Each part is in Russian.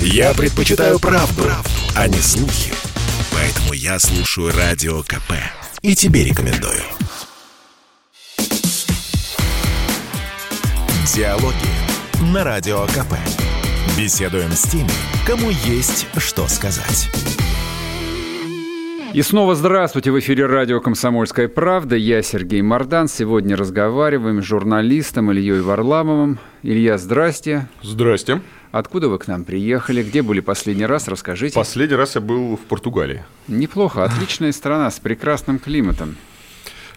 Я предпочитаю правду, правду, а не слухи. Поэтому я слушаю Радио КП. И тебе рекомендую. Диалоги на Радио КП. Беседуем с теми, кому есть что сказать. И снова здравствуйте. В эфире радио «Комсомольская правда». Я Сергей Мордан. Сегодня разговариваем с журналистом Ильей Варламовым. Илья, здрасте. Здрасте. Откуда вы к нам приехали? Где были последний раз? Расскажите. Последний раз я был в Португалии. Неплохо. Отличная страна с прекрасным климатом.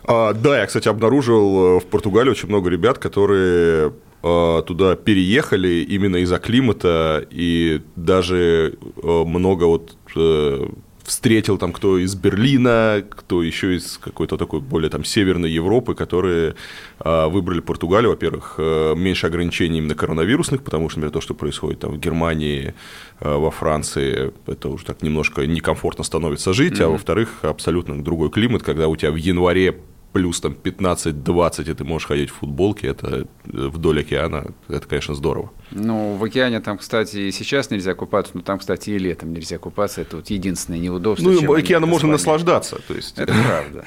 А, да, я, кстати, обнаружил э, в Португалии очень много ребят, которые а, туда переехали именно из-за климата, и даже э, много вот э, встретил там кто из Берлина, кто еще из какой-то такой более там северной Европы, которые э, выбрали Португалию, во-первых, э, меньше ограничений именно коронавирусных, потому что, например, то, что происходит там в Германии, э, во Франции, это уже так немножко некомфортно становится жить, mm-hmm. а во-вторых, абсолютно другой климат, когда у тебя в январе плюс там 15-20, и ты можешь ходить в футболке, это вдоль океана, это, конечно, здорово. Ну, в океане там, кстати, и сейчас нельзя купаться, но там, кстати, и летом нельзя купаться, это вот единственное неудобство. Ну, океаном можно наслаждаться, то есть. Это правда.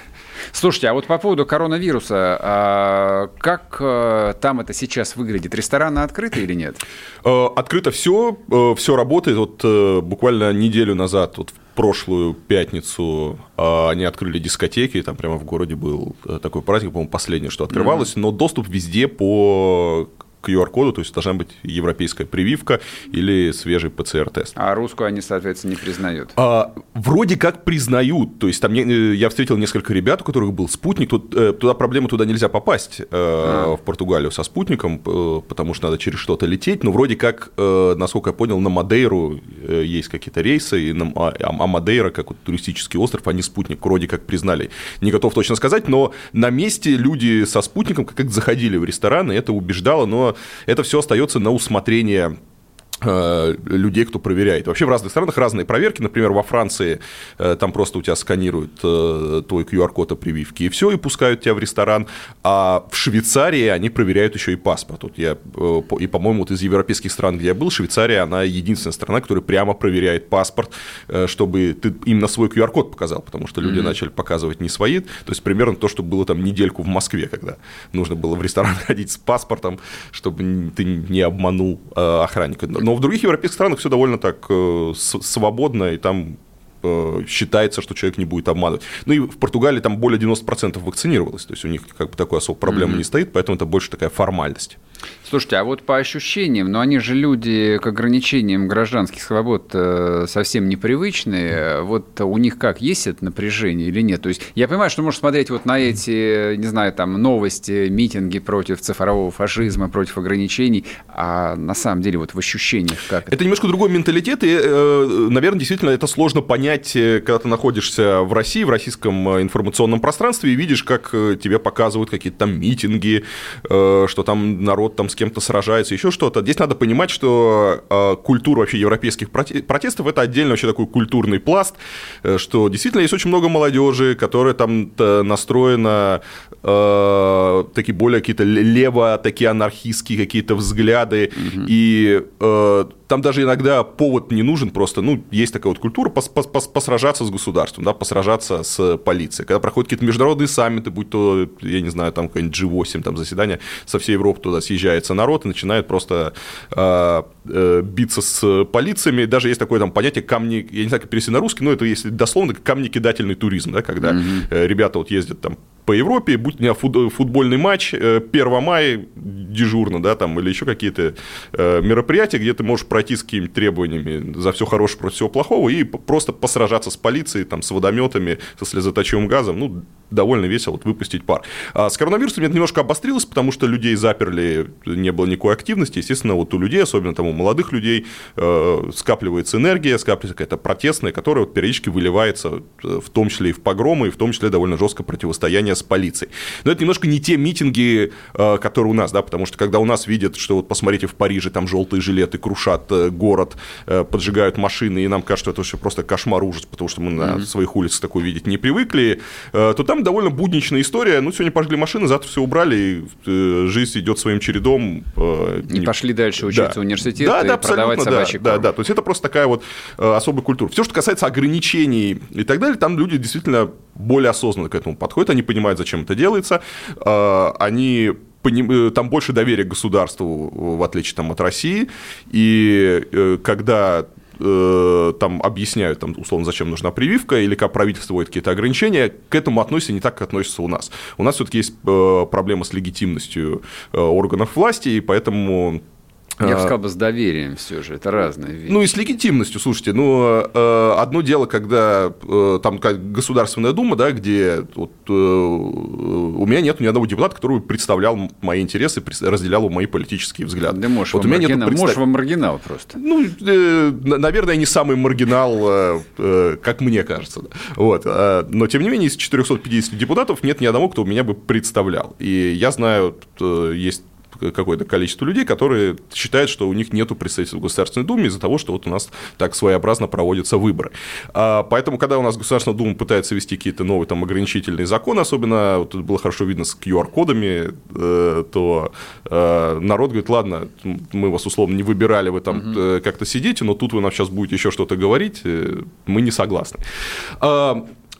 Слушайте, а вот по поводу коронавируса, а как э, там это сейчас выглядит? Рестораны открыты или нет? Э, открыто все, э, все работает. Вот буквально неделю назад, вот в прошлую пятницу они открыли дискотеки, там прямо в городе был такой праздник, по-моему, последнее, что открывалось, mm-hmm. но доступ везде по QR-коду, то есть должна быть европейская прививка или свежий ПЦР-тест. А русскую они, соответственно, не признают? А, вроде как признают. То есть там э, я встретил несколько ребят, у которых был спутник. Тут, э, туда проблема, туда нельзя попасть э, а. в Португалию со спутником, потому что надо через что-то лететь. Но вроде как, насколько я понял, на Мадейру есть какие-то рейсы, и на, а, а Мадейра, как вот туристический остров, они спутник вроде как признали. Не готов точно сказать, но на месте люди со спутником как заходили в рестораны, это убеждало, но это все остается на усмотрение людей, кто проверяет. Вообще в разных странах разные проверки. Например, во Франции э, там просто у тебя сканируют э, твой QR-код о прививке, и все, и пускают тебя в ресторан. А в Швейцарии они проверяют еще и паспорт. Вот я, и, по-моему, вот из европейских стран, где я был, Швейцария, она единственная страна, которая прямо проверяет паспорт, чтобы ты именно свой QR-код показал, потому что люди mm-hmm. начали показывать не свои. То есть примерно то, что было там недельку в Москве, когда нужно было в ресторан ходить с паспортом, чтобы ты не обманул охранника. Но но в других европейских странах все довольно так э, свободно, и там считается, что человек не будет обманывать. Ну и в Португалии там более 90% вакцинировалось, то есть у них как бы такой особой проблемы mm-hmm. не стоит, поэтому это больше такая формальность. Слушайте, а вот по ощущениям, ну они же люди к ограничениям гражданских свобод э, совсем непривычные. Вот у них как, есть это напряжение или нет? То есть я понимаю, что можно смотреть вот на эти, не знаю, там новости, митинги против цифрового фашизма, против ограничений, а на самом деле вот в ощущениях как это? Это немножко другой менталитет, и, э, наверное, действительно это сложно понять, э, когда ты находишься в России, в российском информационном пространстве, и видишь, как тебе показывают какие-то там митинги, что там народ там с кем-то сражается, еще что-то. Здесь надо понимать, что э, культура вообще европейских протестов это отдельно вообще такой культурный пласт, э, что действительно есть очень много молодежи, которая там настроена э, такие более какие-то лево, такие анархистские какие-то взгляды, угу. и э, там даже иногда повод не нужен, просто, ну, есть такая вот культура пос пос пос посражаться с государством, да, посражаться с полицией. Когда проходят какие-то международные саммиты, будь то, я не знаю, там какой-нибудь G8, там заседание, со всей Европы туда съезжается народ и начинает просто э, биться с полициями. Даже есть такое там понятие камни, я не знаю, как перевести на русский, но это если дословно камни-кидательный туризм, да, когда mm-hmm. ребята вот ездят там по Европе, будь у меня футбольный матч, 1 э, мая дежурно, да, там, или еще какие-то э, мероприятия, где ты можешь пройти с какими-то требованиями за все хорошее против всего плохого и просто посражаться с полицией, там, с водометами, со слезоточивым газом, ну, довольно весело вот, выпустить пар. А с коронавирусом это немножко обострилось, потому что людей заперли, не было никакой активности, естественно, вот у людей, особенно там у молодых людей, э, скапливается энергия, скапливается какая-то протестная, которая вот периодически выливается в том числе и в погромы, и в том числе довольно жесткое противостояние с полицией. Но это немножко не те митинги, э, которые у нас, да, потому что когда у нас видят, что вот посмотрите в Париже, там желтые жилеты крушат э, город, э, поджигают машины, и нам кажется, что это вообще просто кошмар, ужас, потому что мы на mm-hmm. своих улицах такое видеть не привыкли, то там довольно будничная история. Ну, сегодня пожгли машины, завтра все убрали, и жизнь идет своим чередом. И не... пошли дальше учиться да. в университете университет да, и да, продавать абсолютно, собачий да, корм. да, да. То есть это просто такая вот э, особая культура. Все, что касается ограничений и так далее, там люди действительно более осознанно к этому подходят, они понимают, зачем это делается, э, они э, там больше доверия к государству, в отличие там, от России, и когда там объясняют, там, условно, зачем нужна прививка, или как правительство вводит какие-то ограничения, к этому относятся не так, как относятся у нас. У нас все-таки есть проблема с легитимностью органов власти, и поэтому Я бы э, сказал бы с доверием все же, это разные вещи. ну и с легитимностью, слушайте, ну э, одно дело, когда э, там Государственная Дума, да, где вот, э, у меня нет ни одного депутата, который представлял мои интересы, разделял мои политические взгляды. да можешь, вот во у меня маргинал, представ- можешь во маргинал просто. ну, на- наверное, не самый маргинал, как мне кажется. да. Вот. Но, тем не менее, из 450 депутатов нет ни одного, кто меня бы представлял. И я знаю, есть какое-то количество людей, которые считают, что у них нет представительства в Государственной Думе из-за того, что вот у нас так своеобразно проводятся выборы. А, Поэтому, когда у нас Государственная Дума пытается ввести какие-то новые там ограничительные законы, особенно вот тут было хорошо видно с QR-кодами, э, то э, народ говорит, ладно, мы вас условно не выбирали, вы там э, как-то сидите, но тут вы нам сейчас будете еще что-то говорить, мы не согласны.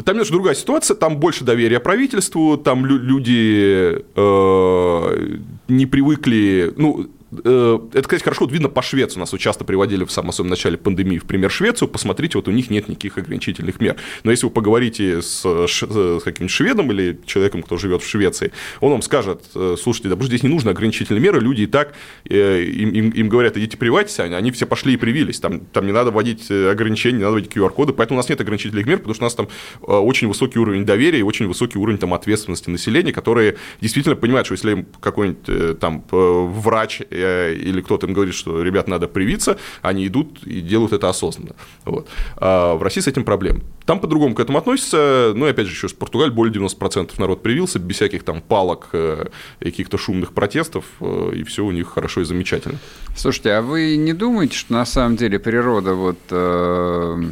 Там немножко другая ситуация, там больше доверия правительству, там лю- люди э, не привыкли, ну, это, кстати, хорошо вот видно по Швеции. Нас вот часто приводили в самом особенно начале пандемии в пример Швецию. Посмотрите, вот у них нет никаких ограничительных мер. Но если вы поговорите с, ш- с каким-нибудь шведом или человеком, кто живет в Швеции, он вам скажет, э, слушайте, да здесь не нужны ограничительные меры, люди и так, э, им, им, им говорят, идите прививайтесь, они, они все пошли и привились. Там, там не надо вводить э, ограничения, не надо вводить QR-коды, поэтому у нас нет ограничительных мер, потому что у нас там э, очень высокий уровень доверия и очень высокий уровень там, ответственности населения, которые действительно понимают, что если какой-нибудь э, там э, врач э, или кто-то им говорит, что, ребят, надо привиться, они идут и делают это осознанно. Вот. А в России с этим проблем. Там по-другому к этому относятся, ну и опять же, еще с Португалии более 90% народ привился, без всяких там палок, э, и каких-то шумных протестов, э, и все у них хорошо и замечательно. Слушайте, а вы не думаете, что на самом деле природа вот э,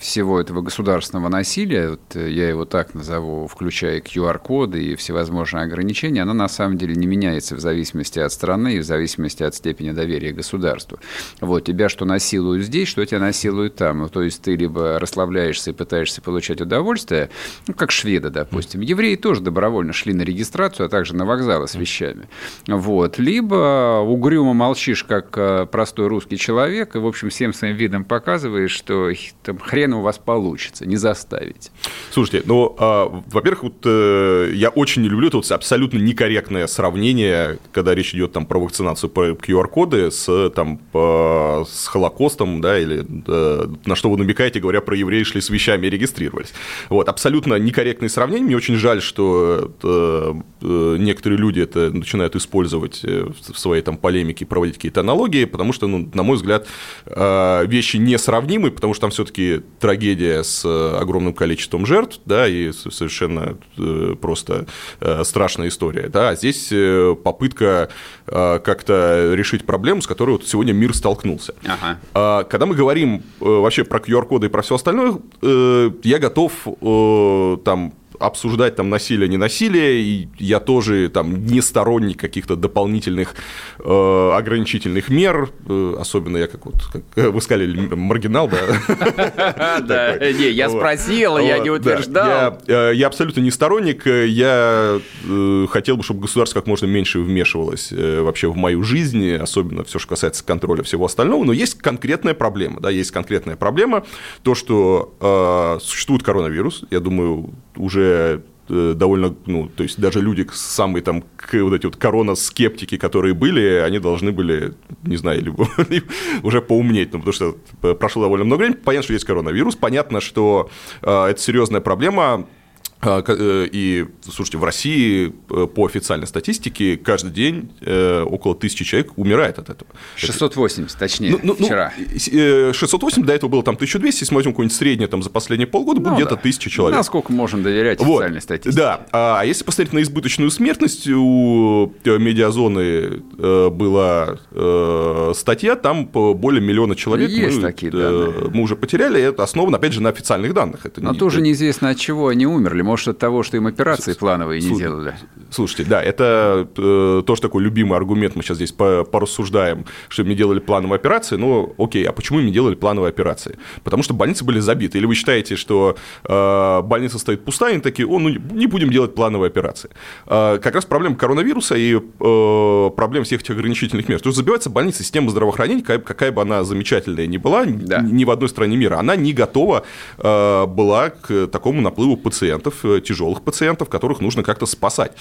всего этого государственного насилия, вот э, я его так назову, включая QR-коды и всевозможные ограничения, она на самом деле не меняется в зависимости от страны и в зависимости от степени доверия государству. Вот, тебя что насилуют здесь, что тебя насилуют там. Ну, то есть ты либо расслабляешься и пытаешься получать удовольствие, ну, как шведы, допустим. Евреи тоже добровольно шли на регистрацию, а также на вокзалы с вещами. Вот. Либо угрюмо молчишь, как э, простой русский человек, и, в общем, всем своим видом показываешь, что там, хрен у вас получится, не заставить. Слушайте, ну, а, во-первых, вот, э, я очень не люблю это вот абсолютно некорректное сравнение, когда речь идет там про вакцинацию по QR-коды с, там, по- с Холокостом, да, или э, на что вы намекаете, говоря про евреев, шли с вещами и регистрировались. Вот, абсолютно некорректные сравнения. Мне очень жаль, что э, э, некоторые люди это начинают использовать э, в своей там полемике, проводить какие-то аналогии, потому что, ну, на мой взгляд, э, вещи несравнимы, потому что там все-таки трагедия с э, огромным количеством жертв, да, и совершенно э, просто э, страшная история, да, а здесь попытка как-то решить проблему, с которой вот сегодня мир столкнулся. Ага. А, Когда мы говорим вообще про QR-коды и про все остальное, я готов там обсуждать там насилие, не насилие, и я тоже там не сторонник каких-то дополнительных э, ограничительных мер, э, особенно я как вот, как вы сказали, маргинал, да, Да, Такой. не, я спросил, я не утверждал. Я, э, я абсолютно не сторонник. э, Я э, хотел бы, чтобы государство как можно меньше вмешивалось э, вообще в мою жизнь, особенно все, что касается контроля всего остального. Но есть конкретная проблема. Да, есть конкретная проблема. То, что э, существует коронавирус, я думаю, уже э, довольно, ну, то есть даже люди самые там к- вот эти вот корона-скептики, которые были, они должны были, не знаю, либо, уже поумнеть, ну, потому что прошло довольно много времени, понятно, что есть коронавирус, понятно, что э, это серьезная проблема, И, слушайте, в России э, по официальной статистике каждый день э, около тысячи человек умирает от этого. 680, точнее, Ну, ну, ну, вчера. э, 608, до этого было там 1200, если мы возьмем какое-нибудь среднее там, за последние полгода, будет Ну где-то да. тысяча человек. Насколько можем доверять Вот, официальной статистике? Да, а если посмотреть на избыточную смертность, у э, медиазоны э, была э, статья, там более миллиона человек Есть мы, такие э, данные. мы уже потеряли, это основано, опять же, на официальных данных. Это Но не- тоже неизвестно, от чего они умерли. Может, от того, что им операции плановые не делали. Слушайте, да, это э, тоже такой любимый аргумент, мы сейчас здесь порассуждаем, что мне делали плановые операции, ну, окей, а почему мне делали плановые операции? Потому что больницы были забиты. Или вы считаете, что э, больница стоит пустая, и такие, о, ну, не будем делать плановые операции. Э, как раз проблема коронавируса и э, проблем всех этих ограничительных мер. То есть забивается больница, система здравоохранения, какая, какая бы она замечательная ни была, да. ни в одной стране мира, она не готова э, была к такому наплыву пациентов, э, тяжелых пациентов, которых нужно как-то спасать.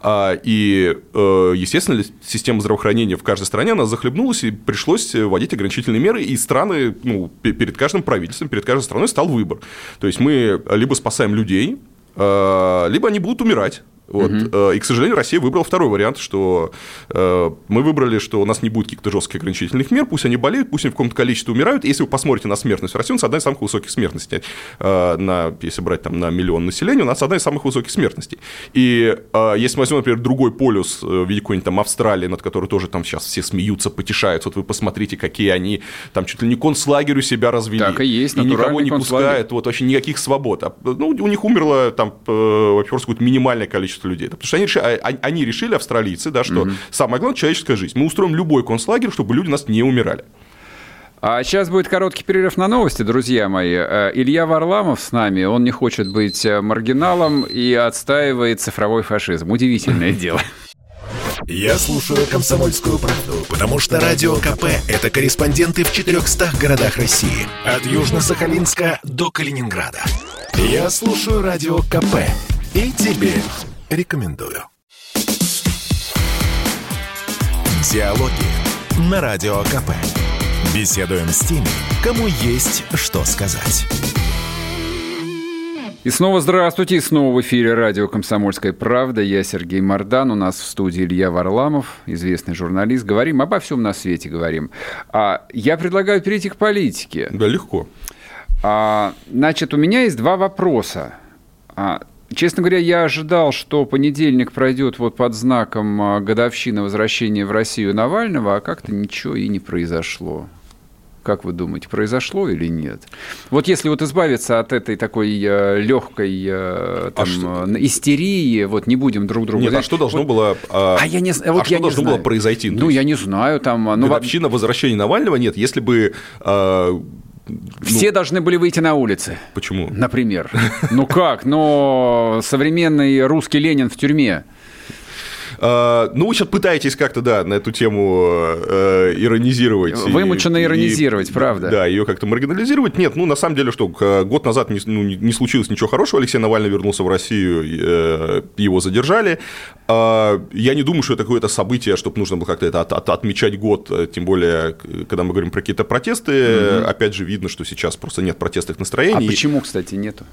А, и, э, естественно, система здравоохранения в каждой стране, она захлебнулась, и пришлось вводить ограничительные меры, и страны, ну, перед каждым правительством, перед каждой страной стал выбор. То есть мы либо спасаем людей, э, либо они будут умирать. Вот. Угу. И, к сожалению, Россия выбрала второй вариант, что э, мы выбрали, что у нас не будет каких-то жестких ограничительных мер, пусть они болеют, пусть они в каком-то количестве умирают. Если вы посмотрите на смертность в России, у нас одна из самых высоких смертностей. Э, на, если брать там, на миллион населения, у нас одна из самых высоких смертностей. И если мы возьмем, например, другой полюс в виде какой-нибудь там Австралии, над которой тоже там сейчас все смеются, потешаются, вот вы посмотрите, какие они там чуть ли не концлагерь у себя развели. Так и есть, и никого не пускают, вот вообще никаких свобод. А, ну, у них умерло там, вообще, какое-то минимальное количество людей. Потому что они решили, а, а, они решили, австралийцы, да, что угу. самое главное – человеческая жизнь. Мы устроим любой концлагерь, чтобы люди у нас не умирали. А сейчас будет короткий перерыв на новости, друзья мои. Э, Илья Варламов с нами, он не хочет быть э, маргиналом и отстаивает цифровой фашизм. Удивительное дело. Я слушаю «Комсомольскую правду», потому что «Радио КП» — это корреспонденты в 400 городах России. От Южно-Сахалинска до Калининграда. Я слушаю «Радио КП» и тебе рекомендую. Диалоги на Радио КП. Беседуем с теми, кому есть что сказать. И снова здравствуйте, и снова в эфире радио «Комсомольская правда». Я Сергей Мордан, у нас в студии Илья Варламов, известный журналист. Говорим обо всем на свете, говорим. А я предлагаю перейти к политике. Да, легко. А, значит, у меня есть два вопроса. А, Честно говоря, я ожидал, что понедельник пройдет вот под знаком а, годовщины возвращения в Россию Навального, а как-то ничего и не произошло. Как вы думаете, произошло или нет? Вот если вот избавиться от этой такой э, легкой э, там, а что? истерии, вот не будем друг друга... Нет, а что должно вот, было... А, а, я не, вот а что я должно не было произойти? Ну, я не знаю. Там, ну, Годовщина возвращения Навального нет. Если бы... А, все ну, должны были выйти на улицы. Почему? Например. Ну как? Но современный русский Ленин в тюрьме. А, ну, вы сейчас пытаетесь как-то, да, на эту тему э, иронизировать. Вымученно и, иронизировать, и, правда. Да, ее как-то маргинализировать. Нет, ну, на самом деле, что год назад не, ну, не случилось ничего хорошего. Алексей Навальный вернулся в Россию, э, его задержали. Э, я не думаю, что это какое-то событие, чтобы нужно было как-то это от, от, отмечать год, тем более, когда мы говорим про какие-то протесты. Угу. Опять же, видно, что сейчас просто нет протестных настроений. А почему, кстати, нету?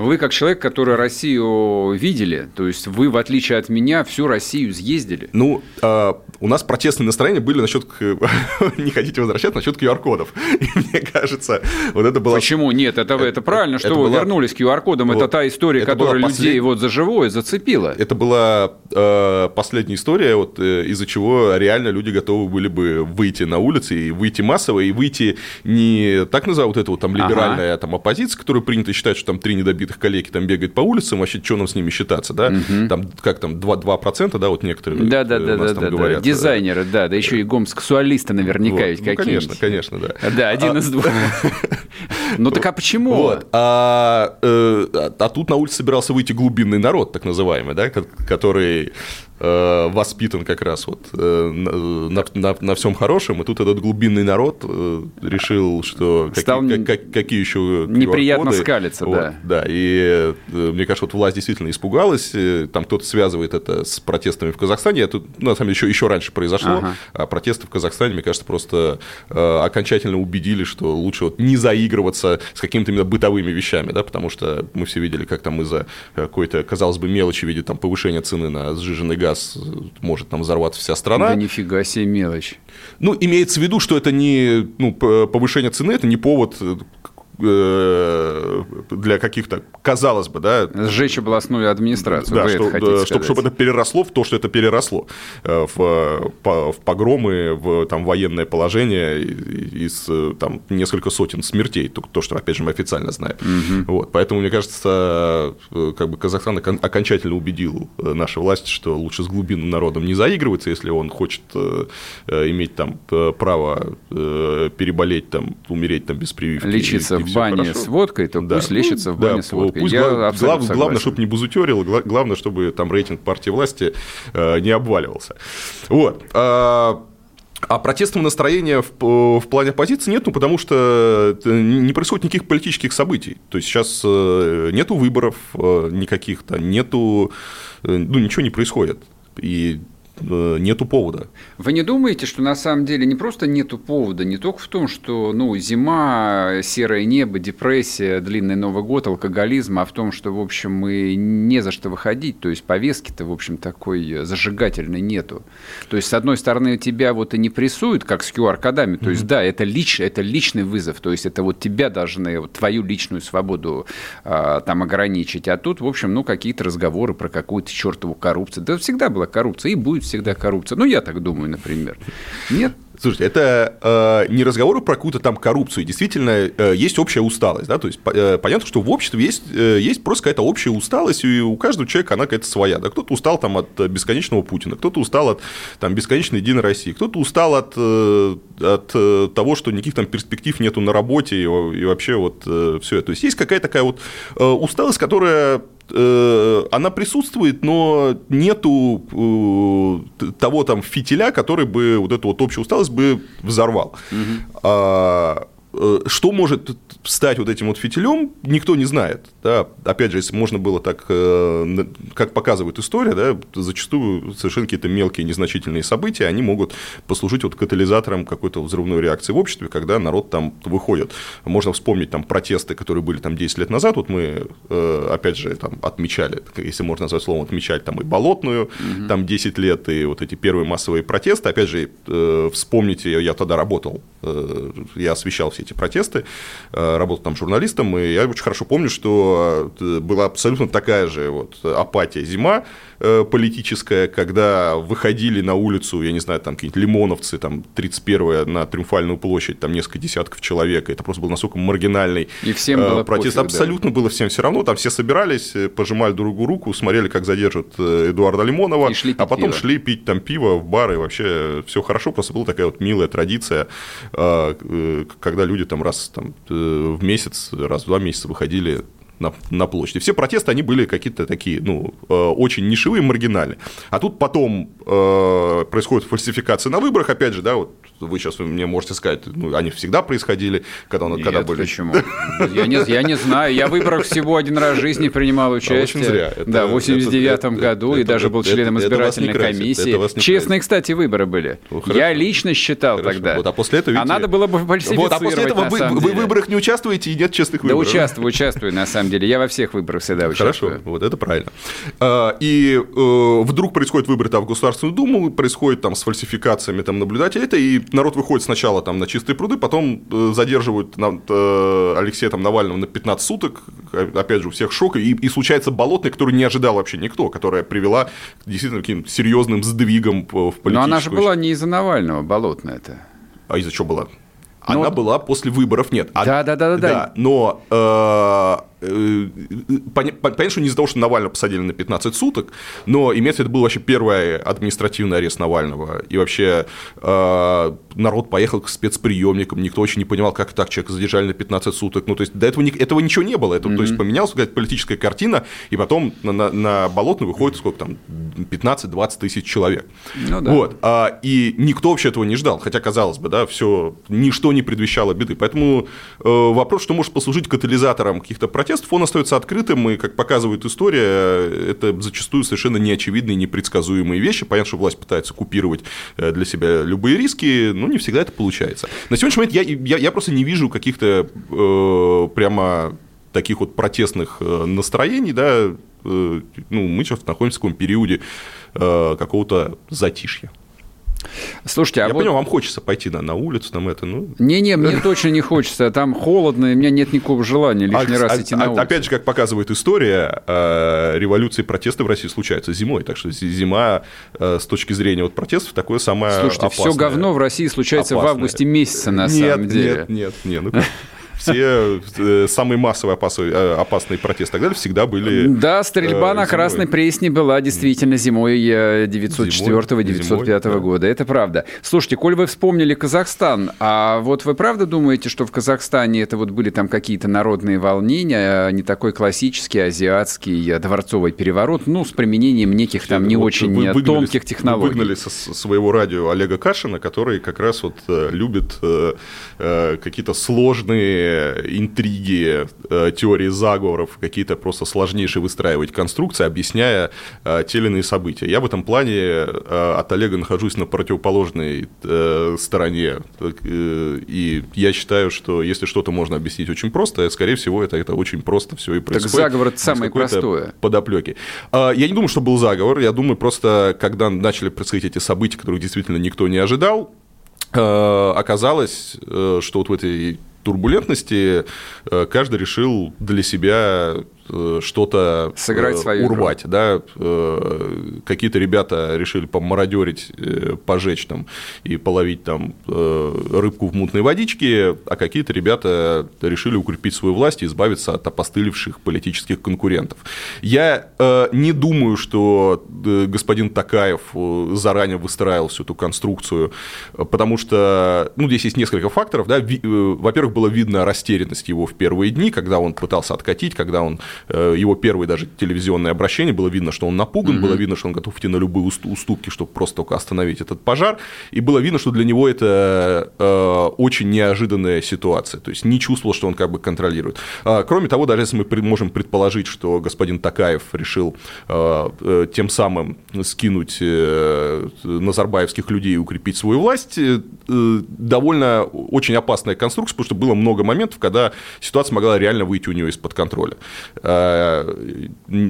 Вы как человек, который Россию видели, то есть вы, в отличие от меня, всю Россию съездили. Ну, э, у нас протестные настроения были насчет, не хотите возвращаться, насчет QR-кодов. И мне кажется, вот это было... Почему? Нет, это, это, это правильно, что это вы была... вернулись к QR-кодам. Вот. Это та история, это которая послед... людей вот за живое зацепила. Это была э, последняя история, вот, э, из-за чего реально люди готовы были бы выйти на улицы, и выйти массово, и выйти не так вот это вот там либеральная ага. там, оппозиция, которую принято считать, что там три недобитых избитых коллеги там бегает по улицам, вообще, что нам с ними считаться, да? Угу. Там, как там, 2%, 2% да, вот некоторые да, да, да, да, да, говорят. Дизайнеры, да, да еще и гомосексуалисты наверняка вот. ведь ну, Конечно, конечно, да. Да, один а... из двух. Ну так а почему? Вот. А, э, а тут на улице собирался выйти глубинный народ, так называемый, да, который Э, воспитан как раз вот э, на, на, на всем хорошем, и тут этот глубинный народ э, решил, что Стал какие, как, какие еще неприятно скалиться, вот, да. Да, и мне кажется, вот власть действительно испугалась, там кто-то связывает это с протестами в Казахстане, это, ну, на самом деле, еще, еще раньше произошло, ага. а протесты в Казахстане, мне кажется, просто окончательно убедили, что лучше вот не заигрываться с какими-то именно бытовыми вещами, да, потому что мы все видели, как там из-за какой-то, казалось бы, мелочи в виде там повышения цены на сжиженный газ газ может там взорваться вся страна. Да нифига себе мелочь. Ну, имеется в виду, что это не ну, повышение цены, это не повод для каких-то, казалось бы, да... Сжечь областную администрацию, да, что, это чтобы, чтобы это переросло в то, что это переросло в, в погромы, в там, военное положение из там, несколько сотен смертей, то, что, опять же, мы официально знаем. Угу. Вот, поэтому, мне кажется, как бы Казахстан окончательно убедил наши власти, что лучше с глубинным народом не заигрываться, если он хочет иметь там право переболеть, там, умереть там без прививки. Лечиться в бане хорошо. с водкой, то да. пусть лечится в бане да, с водкой. Пусть Я глав, главное, чтобы не бузутерил, главное, чтобы там рейтинг партии власти э, не обваливался. Вот. А, а протестного настроения в, в плане оппозиции нет, ну, потому что не происходит никаких политических событий. То есть сейчас э, нету выборов э, никаких-то, нету, ну, ничего не происходит. И Э, нету повода. Вы не думаете, что на самом деле не просто нету повода, не только в том, что ну, зима, серое небо, депрессия, длинный Новый год, алкоголизм, а в том, что, в общем, мы не за что выходить, то есть повестки-то, в общем, такой зажигательной нету. То есть, с одной стороны, тебя вот и не прессуют, как с QR-кодами, то есть, mm-hmm. да, это, лич, это личный вызов, то есть, это вот тебя должны, вот, твою личную свободу а, там ограничить, а тут, в общем, ну, какие-то разговоры про какую-то чертову коррупцию. Да всегда была коррупция и будет всегда коррупция. Ну, я так думаю, например. Нет? Слушайте, это э, не разговоры про какую-то там коррупцию. Действительно, э, есть общая усталость. Да? То есть, э, понятно, что в обществе есть, э, есть просто какая-то общая усталость, и у каждого человека она какая-то своя. Да? Кто-то устал там, от бесконечного Путина, кто-то устал от там, бесконечной Единой России, кто-то устал от, э, от э, того, что никаких там перспектив нету на работе, и, и вообще вот э, все это. То есть, есть какая-то такая вот э, усталость, которая Э, она присутствует, но нету э, того там фитиля, который бы вот эту вот общую усталость бы взорвал. Угу. А, что может стать вот этим вот фитилем, никто не знает. Да? Опять же, если можно было так, э, как показывает история, да, зачастую совершенно какие-то мелкие незначительные события, они могут послужить вот катализатором какой-то взрывной реакции в обществе, когда народ там выходит. Можно вспомнить там протесты, которые были там 10 лет назад, вот мы, э, опять же, там отмечали, если можно назвать словом, отмечать там и Болотную, угу. там 10 лет, и вот эти первые массовые протесты, опять же, вспомните, я тогда работал, я освещал все эти протесты, э, работал там журналистом, и я очень хорошо помню, что э, была абсолютно такая же вот апатия зима, Э, политическая, когда выходили на улицу, я не знаю, там какие-нибудь лимоновцы, там 31 на Триумфальную площадь, там несколько десятков человек, это просто был настолько маргинальный и всем э, было протест. Пофиг, Абсолютно да. было всем все равно, там все собирались, пожимали друг другу руку, смотрели, как задержат Эдуарда Лимонова, а потом пиво. шли пить там пиво в бары, вообще все хорошо, просто была такая вот милая традиция, когда люди там раз там, в месяц, раз в два месяца выходили на, на площади. Все протесты, они были какие-то такие, ну, э, очень нишевые, маргинальные. А тут потом э, происходит фальсификация на выборах, опять же, да, вот вы сейчас мне можете сказать, ну, они всегда происходили, когда, Нет, когда были... почему? Я не, я не знаю, я в выборах всего один раз в жизни принимал участие. Очень зря. Это, да, в 89 году, это, и даже был членом это, избирательной это комиссии. Честные, кстати, выборы были. Ну, я лично считал хорошо. тогда. Вот, а после этого, видите, А надо было бы фальсифицировать, Вот, а после этого вы, вы в выборах не участвуете, и нет честных выборов. Да участвую, участвую, на самом деле. Я во всех выборах всегда участвую. Хорошо, вот это правильно. А, и э, вдруг происходит выборы в Государственную Думу, происходит там с фальсификациями там наблюдателей, это, и народ выходит сначала там на чистые пруды, потом э, задерживают э, Алексея там, Навального на 15 суток, опять же, у всех шок, и, и случается болотный, который не ожидал вообще никто, которая привела действительно таким серьезным сдвигом в политическую... Но она же была не из-за Навального, болотная это. А из-за чего была? Она но... была после выборов, нет. А, да, да, да, да, да. Но э, Э, понятно, что не из-за того, что Навального посадили на 15 суток, но имеется в виду был вообще первый административный арест Навального. И вообще э, народ поехал к спецприемникам, никто очень не понимал, как так человека задержали на 15 суток. Ну, то есть до этого, этого ничего не было. Это, mm-hmm. То есть поменялась какая-то политическая картина, и потом на, на, на Болотную выходит сколько там, 15-20 тысяч человек. Ну, да. вот. а, и никто вообще этого не ждал. Хотя, казалось бы, да, все, ничто не предвещало беды. Поэтому э, вопрос, что может послужить катализатором каких-то протестов, протестов, он остается открытым, и, как показывает история, это зачастую совершенно неочевидные, непредсказуемые вещи. Понятно, что власть пытается купировать э, для себя любые риски, но не всегда это получается. На сегодняшний момент я, я, я просто не вижу каких-то э, прямо таких вот протестных э, настроений, да, э, ну, мы сейчас находимся в таком периоде э, какого-то затишья. Слушайте, а Я вот... понимаю, вам хочется пойти на, на улицу, там это, ну... Не-не, мне точно не хочется, там холодно, и у меня нет никакого желания лишний а, раз а, идти на улицу. Опять же, как показывает история, э, революции и протесты в России случаются зимой, так что зима э, с точки зрения вот протестов такое самое Слушайте, опасное. все говно в России случается опасное. в августе месяце, на нет, самом деле. Нет, нет, нет, ну все э, самые массовые опасные, э, опасные протесты и так далее всегда были Да, стрельба э, на Красной Пресне была действительно зимой 904-905 года. Это правда. Слушайте, коль вы вспомнили Казахстан, а вот вы правда думаете, что в Казахстане это вот были там какие-то народные волнения, а не такой классический азиатский дворцовый переворот, ну, с применением неких там не вот очень выгнали, тонких технологий? Выгнали со своего радио Олега Кашина, который как раз вот любит какие-то сложные интриги, э, теории заговоров, какие-то просто сложнейшие выстраивать конструкции, объясняя э, те или иные события. Я в этом плане э, от Олега нахожусь на противоположной стороне, и я считаю, что если что-то можно объяснить очень просто, скорее всего, это, это очень просто все и происходит. Так заговор – это самое простое. Подоплеки. Я не думаю, что был заговор, я думаю, просто когда начали происходить эти события, которых действительно никто не ожидал, оказалось, что вот в этой турбулентности э, каждый решил для себя что-то Сыграть э, свою урвать. Игру. Да? Э, какие-то ребята решили помародерить, пожечь там и половить там рыбку в мутной водичке, а какие-то ребята решили укрепить свою власть и избавиться от опостылевших политических конкурентов. Я не думаю, что господин Такаев заранее выстраивал всю эту конструкцию, потому что, ну, здесь есть несколько факторов, да, во-первых, было видно растерянность его в первые дни, когда он пытался откатить, когда он Э, его первое даже телевизионное обращение, было видно, что он напуган, mm-hmm. было видно, что он готов идти на любые уступки, чтобы просто только остановить этот пожар, и было видно, что для него это э, очень неожиданная ситуация, то есть не чувствовал, что он как бы контролирует. А, кроме того, даже если мы можем предположить, что господин Такаев решил э, тем самым скинуть назарбаевских людей и укрепить свою власть, довольно очень опасная конструкция, потому что было много моментов, когда ситуация могла реально выйти у него из-под контроля. Э,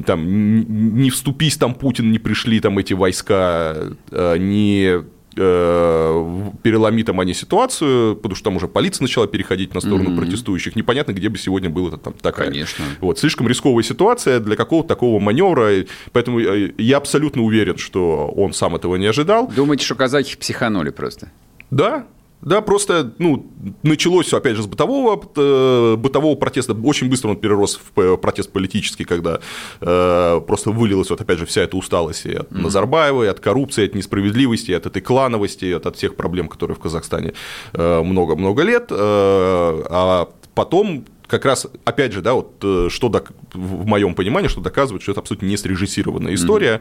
там, не вступись там Путин, не пришли там эти войска, э, не э, переломи там они ситуацию, потому что там уже полиция начала переходить на сторону mm-hmm. протестующих. Непонятно, где бы сегодня было там такая. Конечно. Вот, слишком рисковая ситуация для какого-то такого маневра. Поэтому я абсолютно уверен, что он сам этого не ожидал. Думаете, что казахи психанули просто? Да, да, просто, ну, началось все, опять же, с бытового, э, бытового протеста. Очень быстро он перерос в протест политический, когда э, просто вылилась, вот, опять же, вся эта усталость и от mm-hmm. Назарбаева, и от коррупции, от несправедливости, от этой клановости, от, от всех проблем, которые в Казахстане э, много-много лет. Э, а потом как раз, опять же, да, вот э, что док... в моем понимании, что доказывает, что это абсолютно не срежиссированная история.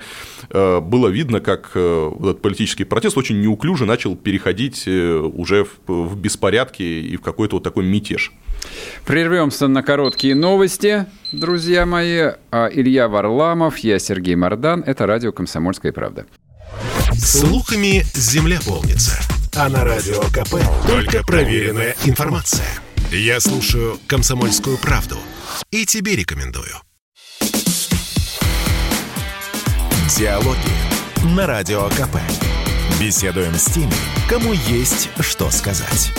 Mm-hmm. Было видно, как э, этот политический протест очень неуклюже начал переходить уже в беспорядки и в какой-то вот такой мятеж. Прервемся на короткие новости, друзья мои. А Илья Варламов, я Сергей Мордан. Это радио «Комсомольская правда». Слухами земля полнится. А на радио КП только проверенная информация. Я слушаю «Комсомольскую правду» и тебе рекомендую. Диалоги на Радио КП. Беседуем с теми, кому есть что сказать.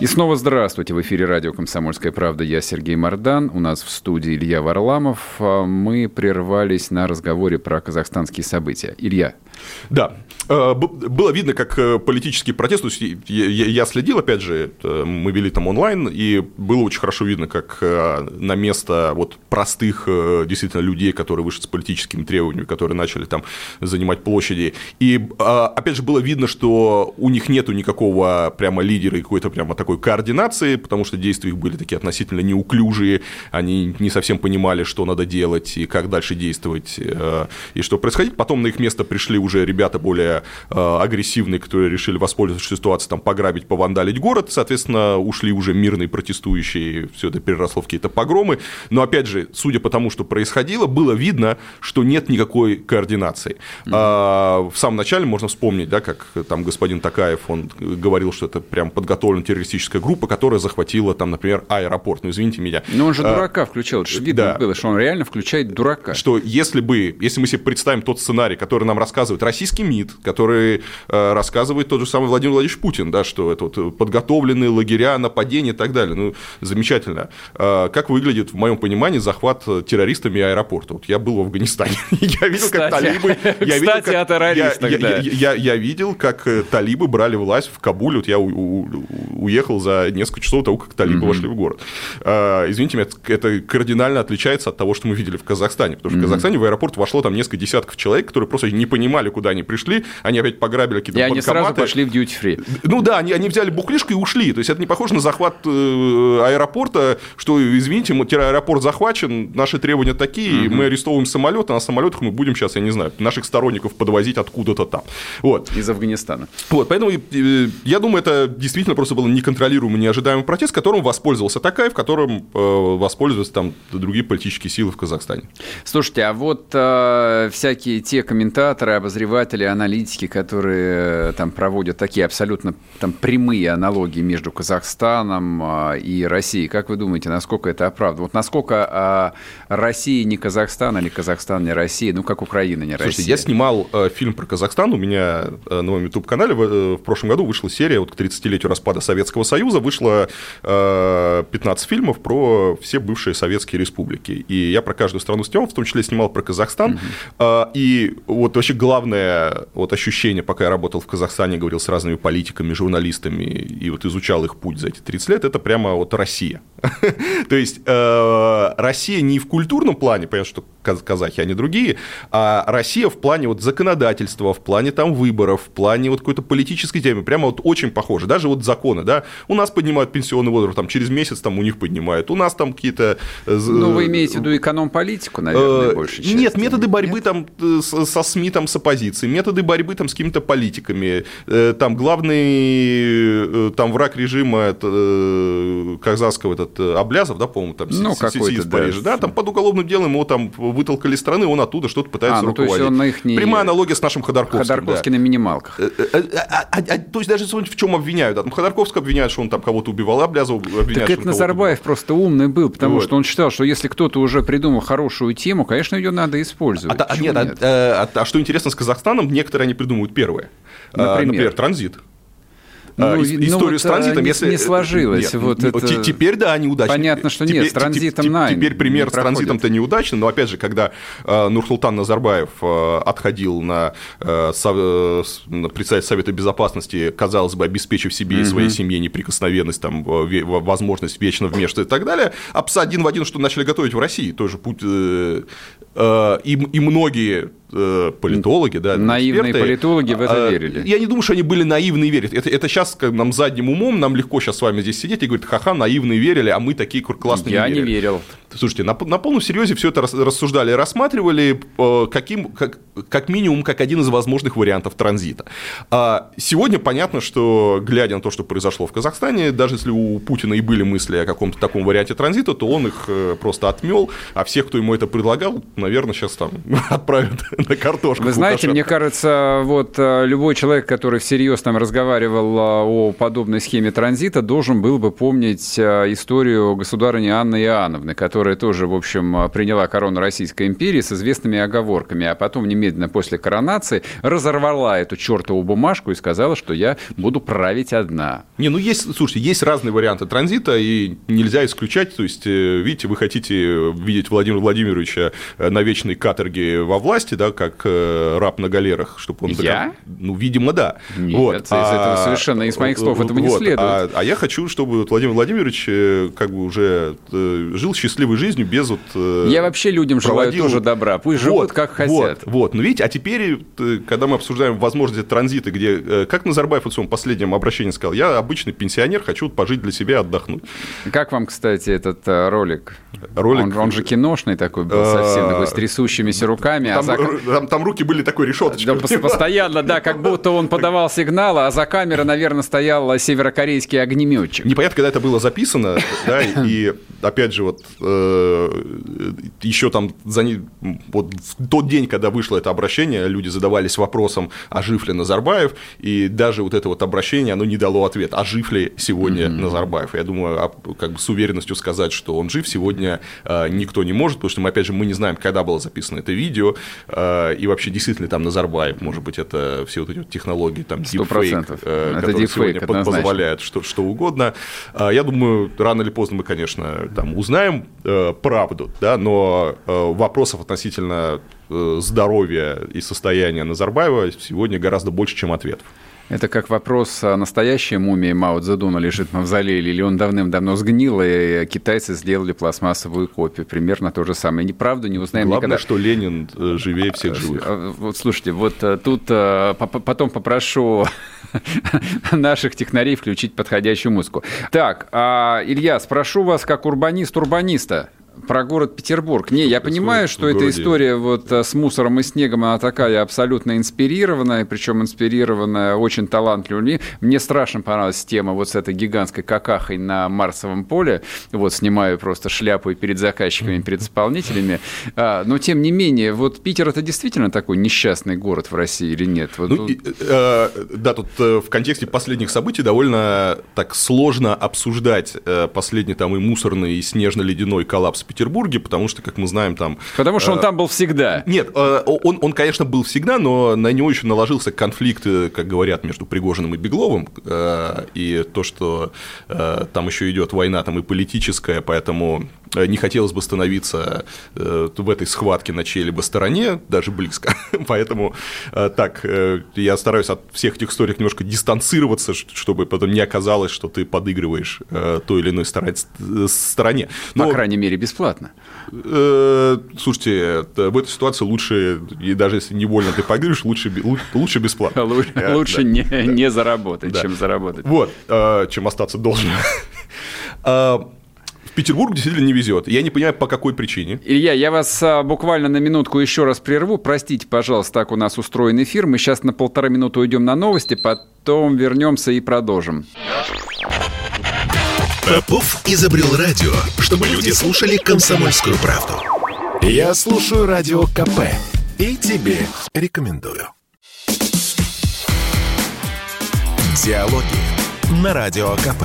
И снова здравствуйте. В эфире радио «Комсомольская правда». Я Сергей Мордан. У нас в студии Илья Варламов. Мы прервались на разговоре про казахстанские события. Илья, да. Э, было видно, как э, политический протест, то есть я следил, опять же, мы вели там онлайн, и было очень хорошо видно, как э, на место вот простых действительно людей, которые вышли с политическими требованиями, которые начали там занимать площади. И опять же было видно, что у них нету никакого прямо лидера и какой-то прямо такой координации, потому что действия их были такие относительно неуклюжие, они не совсем понимали, что надо делать и как дальше действовать и что происходить. Потом на их место пришли уже ребята более э, агрессивные, которые решили воспользоваться ситуацией, там, пограбить, повандалить город, соответственно, ушли уже мирные протестующие, все это переросло в какие-то погромы, но, опять же, судя по тому, что происходило, было видно, что нет никакой координации. Mm-hmm. В самом начале можно вспомнить, да, как там господин Такаев, он говорил, что это прям подготовленная террористическая группа, которая захватила там, например, аэропорт, ну, извините меня. Но он же а, дурака включал, это же видно да. было, что он реально включает дурака. Что если бы, если мы себе представим тот сценарий, который нам рассказывает российский МИД, который э, рассказывает тот же самый Владимир Владимирович Путин, да, что это вот подготовленные лагеря, нападения и так далее. Ну, замечательно. Э, как выглядит, в моем понимании, захват террористами аэропорта? Вот я был в Афганистане, я видел, как талибы... Я видел, Кстати, о террористах, я, видел, как талибы брали власть в Кабуле. Вот я уехал за несколько часов того, как талибы вошли в город. Извините меня, это кардинально отличается от того, что мы видели в Казахстане. Потому что в Казахстане в аэропорт вошло там несколько десятков человек, которые просто не понимали, куда они пришли. Они опять пограбили какие-то И банкоматы. они сразу пошли в duty-free. Ну да, они, они взяли бухлишко и ушли. То есть это не похоже на захват э, аэропорта, что, извините, аэропорт захвачен, наши требования такие, mm-hmm. мы арестовываем самолет, а на самолетах мы будем сейчас, я не знаю, наших сторонников подвозить откуда-то там. Вот. Из Афганистана. Вот, поэтому э, я думаю, это действительно просто был неконтролируемый, неожидаемый протест, которым воспользовался Такаев, которым э, воспользуются там другие политические силы в Казахстане. Слушайте, а вот э, всякие те комментаторы, обозреватели, аналитики, которые э, там проводят такие абсолютно там прямые аналогии между Казахстаном э, и Россией, как вы думаете, насколько это оправдано? Вот насколько э, Россия не Казахстан или Казахстан не Россия, ну как Украина не Россия? Слушайте, я снимал э, фильм про Казахстан, у меня э, на моем YouTube-канале в, прошлом году вышла серия вот к 30-летию распада Советского Союза, вышло э, 15 фильмов про все бывшие советские республики. И я про каждую страну снимал, в том числе снимал про Казахстан. Э, и вот вообще главное вот ощущение, пока я работал в Казахстане, говорил с разными политиками, журналистами, и вот изучал их путь за эти 30 лет, это прямо вот Россия. То есть э, Россия не в культурном плане, понятно, что казахи, они другие, а Россия в плане вот законодательства, в плане там выборов, в плане вот какой-то политической темы, прямо вот очень похоже. Даже вот законы, да, у нас поднимают пенсионный возраст, там через месяц там у них поднимают, у нас там какие-то... Э, ну, вы имеете в виду эконом-политику, наверное, э, больше части. Нет, методы борьбы там со СМИ, там с оппозицией, методы борьбы там с какими-то политиками, там главный там враг режима это, казахского этот Облязов, да, по-моему, там ну, из Парижа, да, там под уголовным делом его там вытолкали страны, он оттуда что-то пытается а, ну, руководить. То есть он на их не... Прямая аналогия с нашим Ходорковским. Ходорковский да. на минималках. А, а, а, а, то есть даже в чем обвиняют? Да? Там Ходорковского обвиняют, что он там кого-то убивал, а Облязов обвиняют, Так это Назарбаев просто умный был, потому вот. что он считал, что если кто-то уже придумал хорошую тему, конечно, ее надо использовать. А, а, нет, нет? А, а, а что интересно с Казахстаном, некоторые они придумывают первое. Например, Например транзит. Ну, историю ну, с транзитом, не, если не сложилось. Нет, вот это... Теперь да, неудачно. Понятно, что теперь, нет, с транзитом на Теперь пример с транзитом-то неудачный, но опять же, когда э, Нурсултан Назарбаев э, отходил на, э, председатель Совета Безопасности, казалось бы, обеспечив себе и своей семье неприкосновенность, там, возможность вечно вмешиваться и так далее, а ПС один в один, что начали готовить в России, тоже путь э, э, и, и многие политологи, да, наивные эксперты, политологи в это верили. Я не думаю, что они были наивны и верят. Это, это сейчас как, нам задним умом, нам легко сейчас с вами здесь сидеть и говорить, ха-ха, наивные верили, а мы такие классные Я не верил. Слушайте, на, на полном серьезе все это рассуждали и рассматривали каким, как, как минимум как один из возможных вариантов транзита. А сегодня понятно, что глядя на то, что произошло в Казахстане, даже если у Путина и были мысли о каком-то таком варианте транзита, то он их просто отмел, а всех, кто ему это предлагал, наверное, сейчас там отправят на картошку. Вы знаете, мне кажется, вот э, любой человек, который всерьез там разговаривал э, о подобной схеме транзита, должен был бы помнить э, историю государыни Анны Иоанновны, которая тоже, в общем, приняла корону Российской империи с известными оговорками, а потом немедленно после коронации разорвала эту чертову бумажку и сказала, что я буду править одна. Не, ну есть, слушайте, есть разные варианты транзита, и нельзя исключать, то есть, видите, вы хотите видеть Владимира Владимировича на вечной каторге во власти, да, как э, раб на галерах, чтобы он... Я? Ну, видимо, да. Нет, вот. из этого а, совершенно, из моих слов этого вот. не следует. А, а я хочу, чтобы Владимир Владимирович э, как бы уже э, жил счастливой жизнью без вот... Я вообще людям желаю тоже добра, пусть вот, живут как хотят. Вот, вот, ну видите, а теперь, когда мы обсуждаем возможности транзита, где, как Назарбаев в своем последнем обращении сказал, я обычный пенсионер, хочу пожить для себя, отдохнуть. Как вам, кстати, этот ролик? Ролик... Он, он же киношный такой был совсем, такой с трясущимися руками. Там, а за... там, там руки были такой решеточкой. Да, постоянно, да, как будто он подавал сигналы, а за камерой, наверное, стоял северокорейский огнеметчик. Непонятно, когда это было записано, да, и опять же, вот э, еще там за вот в тот день, когда вышло это обращение, люди задавались вопросом, а жив ли Назарбаев, и даже вот это вот обращение, оно не дало ответ, а жив ли сегодня mm-hmm. Назарбаев. Я думаю, а, как бы с уверенностью сказать, что он жив сегодня никто не может, потому что мы, опять же, мы не знаем, когда было записано это видео, и вообще действительно там Назарбаев, может быть, это все вот эти вот технологии, там, deepfake, которые сегодня позволяют что, что угодно. Я думаю, рано или поздно мы, конечно, там узнаем правду, да, но вопросов относительно э, здоровья и состояния Назарбаева сегодня гораздо больше, чем ответов. Это как вопрос, а настоящая мумия Мао Цзэдуна лежит в мавзолее, или он давным-давно сгнил, и китайцы сделали пластмассовую копию. Примерно то же самое. Неправду не узнаем Главное, никогда. что Ленин э, живее всех э, живых. Вот слушайте, вот тут потом попрошу наших технарей включить подходящую музыку. Так, а, Илья, спрошу вас как урбанист-урбаниста. Про город Петербург. Не, я понимаю, что эта история вот э, с мусором и снегом, она такая абсолютно инспирированная, причем инспирированная очень талантливым. Мне страшно понравилась тема вот с этой гигантской какахой на Марсовом поле. Вот снимаю просто шляпу и перед заказчиками, перед исполнителями. А, но тем не менее, вот Питер это действительно такой несчастный город в России или нет? Вот ну, и, э, да, тут э, в контексте последних событий довольно так сложно обсуждать э, последний там и мусорный, и снежно-ледяной коллапс в Петербурге, потому что, как мы знаем, там... Потому что он э, там был всегда. Нет, э, он, он, конечно, был всегда, но на него еще наложился конфликт, э, как говорят, между Пригожиным и Бегловым, и то, что там еще идет война там и политическая, поэтому не хотелось бы становиться в этой схватке на чьей-либо стороне, даже близко. Поэтому так, я стараюсь от всех этих историй немножко дистанцироваться, чтобы потом не оказалось, что ты подыгрываешь той или иной стороне. Но... По крайней мере, бесплатно. Э, слушайте, в этой ситуации лучше, и даже если невольно ты погребешь, лучше, лучше бесплатно. Лучше не, не заработать, чем заработать. Вот, э, чем остаться должным. Петербург действительно не везет. Я не понимаю, по какой причине. Илья, я вас буквально на минутку еще раз прерву. Простите, пожалуйста, так у нас устроен эфир. Мы сейчас на полтора минуты уйдем на новости, потом вернемся и продолжим. Попов изобрел радио, чтобы люди слушали комсомольскую правду. Я слушаю радио КП и тебе рекомендую. Диалоги на Радио КП.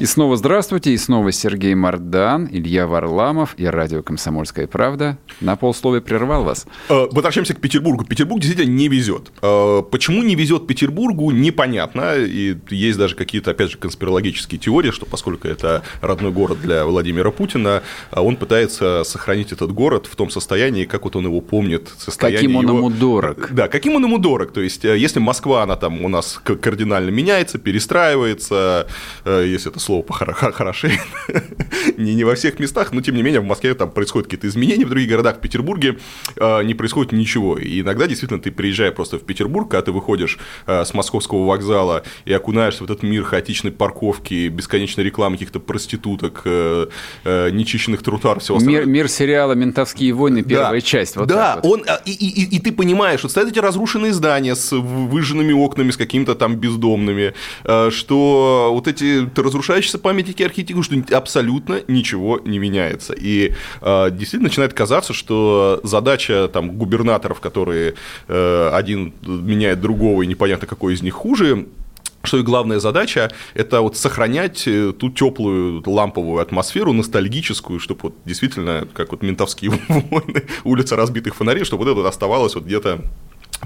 И снова здравствуйте, и снова Сергей Мардан, Илья Варламов и радио «Комсомольская правда». На полсловия прервал вас. Э, возвращаемся к Петербургу. Петербург действительно не везет. Э, почему не везет Петербургу, непонятно. И есть даже какие-то, опять же, конспирологические теории, что поскольку это родной город для Владимира Путина, э, он пытается сохранить этот город в том состоянии, как вот он его помнит. Каким он его... ему дорог. Да, каким он ему дорог. То есть, если Москва, она там у нас кардинально меняется, перестраивается, если это слово похорошеет. не, не во всех местах, но тем не менее в Москве там происходят какие-то изменения, в других городах, в Петербурге э, не происходит ничего. И иногда действительно ты приезжая просто в Петербург, когда ты выходишь э, с московского вокзала и окунаешься в этот мир хаотичной парковки, бесконечной рекламы каких-то проституток, э, э, нечищенных тротуаров, всего остального. Мир, мир сериала «Ментовские войны», первая да. часть. Вот да, вот. он, и, и, и, и ты понимаешь, что стоят эти разрушенные здания с выжженными окнами, с какими-то там бездомными, э, что вот эти ты разрушаешь касающийся памятники архитектуры, что абсолютно ничего не меняется. И э, действительно начинает казаться, что задача там, губернаторов, которые э, один меняет другого, и непонятно, какой из них хуже, что и главная задача – это вот сохранять э, ту теплую ламповую атмосферу, ностальгическую, чтобы вот действительно, как вот ментовские войны, улица разбитых фонарей, чтобы вот это вот оставалось вот где-то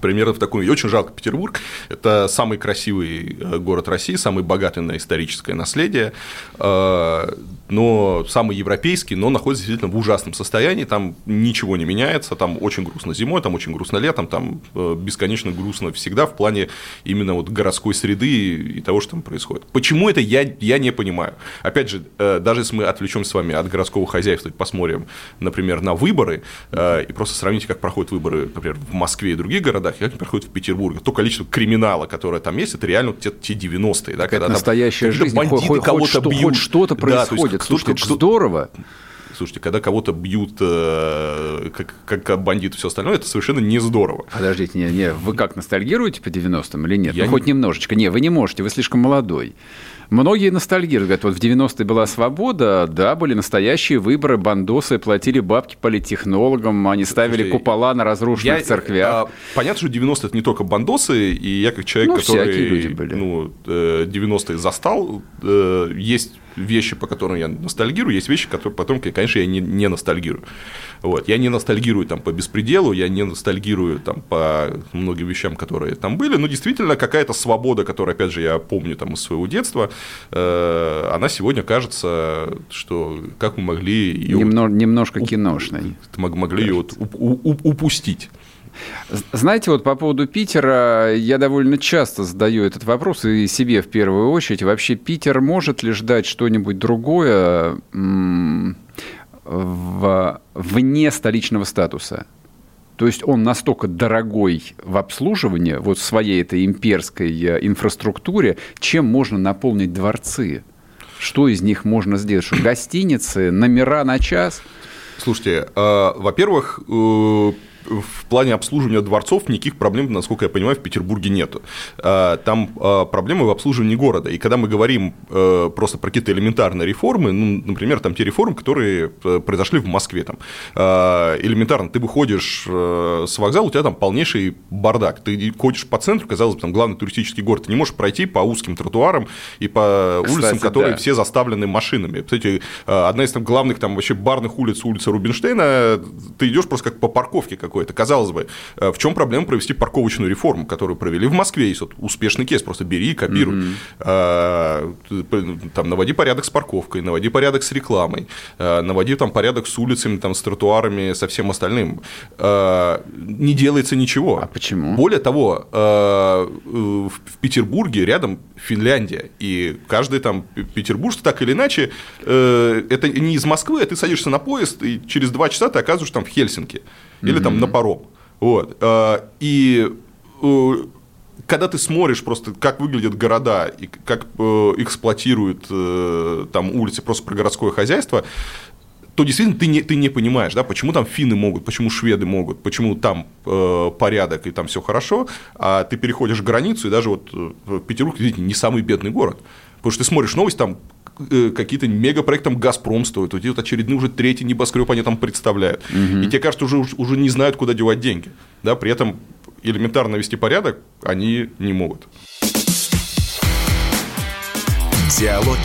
примерно в таком. И очень жалко Петербург. Это самый красивый э, город России, самый богатый на историческое наследие, э, но самый европейский, но находится действительно в ужасном состоянии. Там ничего не меняется, там очень грустно зимой, там очень грустно летом, там э, бесконечно грустно всегда в плане именно вот городской среды и того, что там происходит. Почему это, я, я не понимаю. Опять же, даже если мы отвлечем с вами от городского хозяйства и посмотрим, например, на выборы, и просто сравните, как проходят выборы, например, в Москве и других городах, городах, как они проходят в Петербурге. То количество криминала, которое там есть, это реально те, те 90-е. Да, когда настоящая жизнь, бандиты хоть, кого-то хоть, бьют. Хоть что-то происходит. Да, Слушайте, это здорово. Слушайте, когда кого-то бьют э, как, как бандит и все остальное, это совершенно не здорово. Подождите, не, не, вы как ностальгируете по 90-м или нет? Я ну, хоть не... немножечко. Не, вы не можете, вы слишком молодой. Многие ностальгируют, говорят, вот в 90-е была свобода, да, были настоящие выборы, бандосы платили бабки политтехнологам, они ставили Слушайте, купола на разрушенных я, церквях. А, понятно, что 90-е это не только бандосы, и я как человек, ну, который люди были. Ну, 90-е э, застал, э, есть вещи, по которым я ностальгирую, есть вещи, которые потом, конечно, я не, не ностальгирую. Вот. Я не ностальгирую там по беспределу, я не ностальгирую там по многим вещам, которые там были, но действительно какая-то свобода, которую, опять же, я помню там из своего детства, э, она сегодня кажется, что как мы могли ее... Немно, немножко киношной. Могли ее вот упустить. Знаете, вот по поводу Питера я довольно часто задаю этот вопрос и себе в первую очередь. Вообще Питер может ли ждать что-нибудь другое в, вне столичного статуса? То есть он настолько дорогой в обслуживании, вот в своей этой имперской э, инфраструктуре, чем можно наполнить дворцы? Что из них можно сделать? Что гостиницы, номера на час? Слушайте, э, во-первых, э, в плане обслуживания дворцов никаких проблем, насколько я понимаю, в Петербурге нету. А, там а, проблемы в обслуживании города. И когда мы говорим э, просто про какие-то элементарные реформы, ну, например, там те реформы, которые э, произошли в Москве, там, а, элементарно, ты выходишь э, с вокзала, у тебя там полнейший бардак. Ты ходишь по центру, казалось бы, там главный туристический город, ты не можешь пройти по узким тротуарам и по Кстати, улицам, которые да. все заставлены машинами. Кстати, одна из там главных там вообще барных улиц, улица Рубинштейна, ты идешь просто как по парковке, как какой-то. Казалось бы, э, в чем проблема провести парковочную реформу, которую провели в Москве? Есть вот успешный кейс, просто бери и копируй. Mm-hmm. Там, наводи порядок с парковкой, наводи порядок с рекламой, э, наводи там порядок с улицами, там, с тротуарами, со всем остальным. Не делается ничего. А почему? Более того, в Петербурге рядом Финляндия, и каждый там петербуржец так или иначе, это не из Москвы, а ты садишься на поезд, и через два часа ты оказываешься там в Хельсинки или там на паром. Вот. А, и э, когда ты смотришь просто, как выглядят города и как э, эксплуатируют э, там улицы просто про городское хозяйство, то действительно ты не, ты не понимаешь, да, почему там финны могут, почему шведы могут, почему там э, порядок и там все хорошо, а ты переходишь границу, и даже вот Петербург, видите, не самый бедный город. Потому что ты смотришь новость, там Э, какие-то мегапроектом «Газпром» стоят, вот очередные уже третий небоскреб они там представляют. Угу. И тебе кажется, уже, уже не знают, куда девать деньги. Да, при этом элементарно вести порядок они не могут. Диалоги.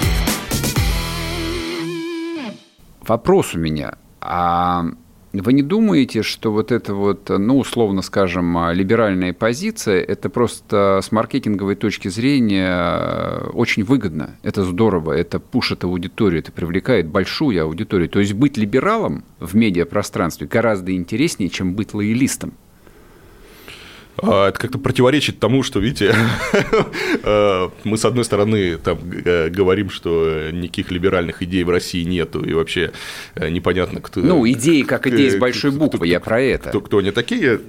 Вопрос у меня. А вы не думаете, что вот эта вот, ну, условно скажем, либеральная позиция, это просто с маркетинговой точки зрения очень выгодно, это здорово, это пушит аудиторию, это привлекает большую аудиторию. То есть быть либералом в медиапространстве гораздо интереснее, чем быть лоялистом. А, это как-то противоречит тому, что, видите, э, мы, с одной стороны, там э, говорим, что никаких либеральных идей в России нету, и вообще э, непонятно, кто... Ну, идеи как идеи с большой буквы, я про это. Кто, кто они такие,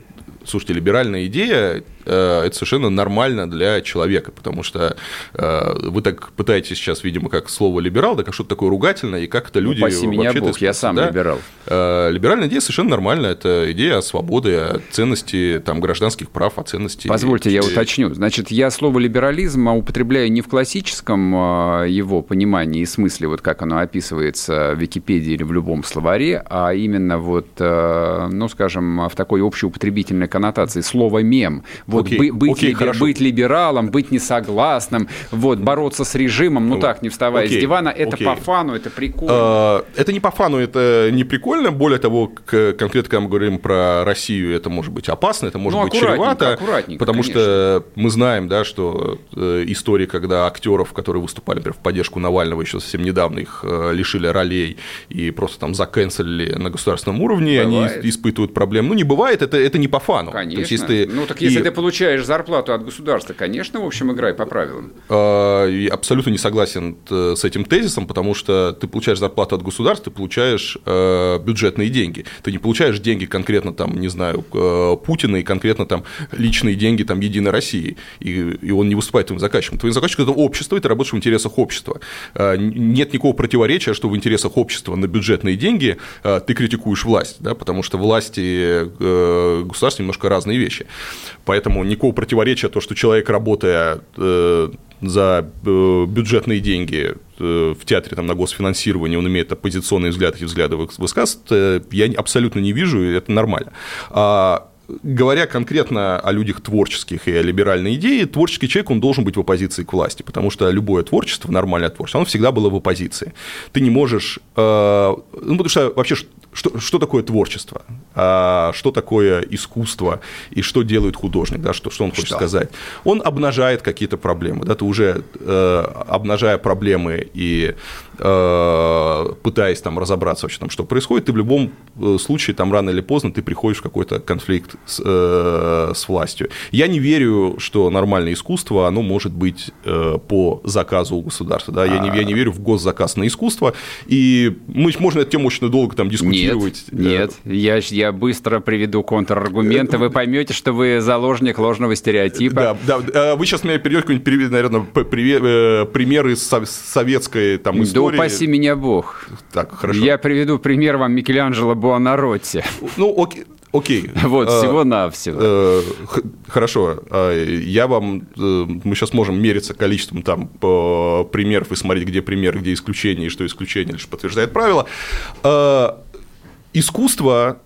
слушайте, либеральная идея это совершенно нормально для человека, потому что э, вы так пытаетесь сейчас, видимо, как слово либерал, да как что-то такое ругательное, и как это люди ну, вообще меня Бог, я сам да? либерал. Э, либеральная идея совершенно нормальная, это идея о свободе, о ценности там, гражданских прав, о ценности... Позвольте, я уточню. Значит, я слово либерализм употребляю не в классическом его понимании и смысле, вот как оно описывается в Википедии или в любом словаре, а именно вот, ну, скажем, в такой общеупотребительной коннотации слово «мем». Вот окей, быть, окей, ли, быть либералом, быть несогласным, вот, бороться с режимом, ну так, не вставая окей, с дивана, это окей. по фану, это прикольно. А, это не по фану, это не прикольно. Более того, конкретно, когда мы говорим про Россию, это может быть опасно, это может ну, быть чревато. Потому конечно. что мы знаем, да, что э, истории, когда актеров, которые выступали, например, в поддержку Навального еще совсем недавно, их э, лишили ролей и просто там заканцелили на государственном уровне, бывает. они испытывают проблемы. Ну, не бывает, это, это не по фану. Конечно. То есть, если ты... Ну, так если и... ты получаешь зарплату от государства, конечно, в общем, играй по правилам. А, я абсолютно не согласен э, с этим тезисом, потому что ты получаешь зарплату от государства, ты получаешь э, бюджетные деньги. Ты не получаешь деньги конкретно там, не знаю, э, Путина и конкретно там личные деньги там Единой России, и, и он не выступает твоим заказчиком. Твоим заказчиком это общество, и ты работаешь в интересах общества. Нет никакого противоречия, что в интересах общества на бюджетные деньги ты критикуешь власть, да, потому что власти государства немножко разные вещи. Поэтому никакого противоречия то, что человек, работая э, за э, бюджетные деньги э, в театре там, на госфинансирование, он имеет оппозиционные взгляды и взгляды высказывает, я абсолютно не вижу, и это нормально. А говоря конкретно о людях творческих и о либеральной идее, творческий человек, он должен быть в оппозиции к власти, потому что любое творчество, нормальное творчество, оно всегда было в оппозиции. Ты не можешь... Э, ну, потому что вообще что, что такое творчество, а, что такое искусство и что делает художник, да, что, что он хочет что? сказать. Он обнажает какие-то проблемы, да, ты уже э, обнажая проблемы и пытаясь там разобраться вообще там, что происходит, ты в любом э, случае там рано или поздно ты приходишь в какой-то конфликт с, э, с властью. Я не верю, что нормальное искусство, оно может быть э, по заказу у государства, да, я не, я не верю в госзаказ на искусство, и мы, можно эту тему очень долго там дискутировать, нет, нет. Я, я быстро приведу контраргументы. Вы поймете, что вы заложник ложного стереотипа. Да, да. Вы сейчас мне перейдете какой-нибудь, наверное, э, примеры из советской там, истории. Да упаси меня бог. Так, хорошо. Я приведу пример вам Микеланджело Буонаротти. Ну, окей. Окей. Вот, а, всего-навсего. Э, хорошо. А, я вам... Э, мы сейчас можем мериться количеством там примеров и смотреть, где пример, где исключение, и что исключение лишь подтверждает правило. А, искусство,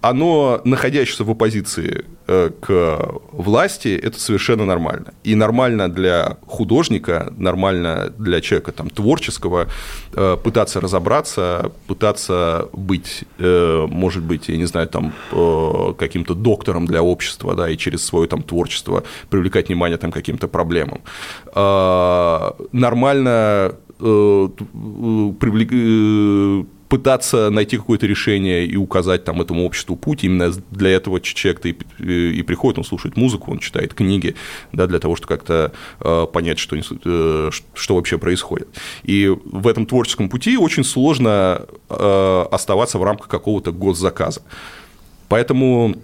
оно, находящееся в оппозиции к власти, это совершенно нормально. И нормально для художника, нормально для человека там, творческого э, пытаться разобраться, пытаться быть, э, может быть, я не знаю, там, каким-то доктором для общества, да, и через свое там, творчество привлекать внимание там, каким-то проблемам. Нормально привлекать пытаться найти какое-то решение и указать там этому обществу путь. Именно для этого человек-то и, и приходит, он слушает музыку, он читает книги, да, для того, чтобы как-то э, понять, что, э, что вообще происходит. И в этом творческом пути очень сложно э, оставаться в рамках какого-то госзаказа. Поэтому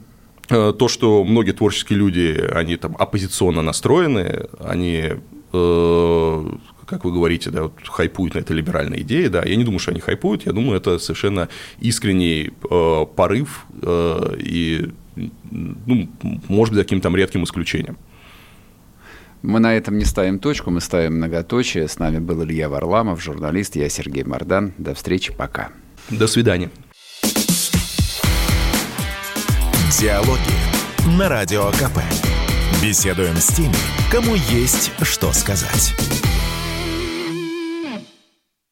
э, то, что многие творческие люди, они там оппозиционно настроены, они э, как вы говорите, да, вот хайпуют на это либеральная идея, да, я не думаю, что они хайпуют, я думаю, это совершенно искренний э, порыв э, и, ну, может быть, каким-то редким исключением. Мы на этом не ставим точку, мы ставим многоточие. С нами был Илья Варламов, журналист, я Сергей Мордан. До встречи, пока. До свидания. Диалоги на Радио КП. Беседуем с теми, кому есть что сказать.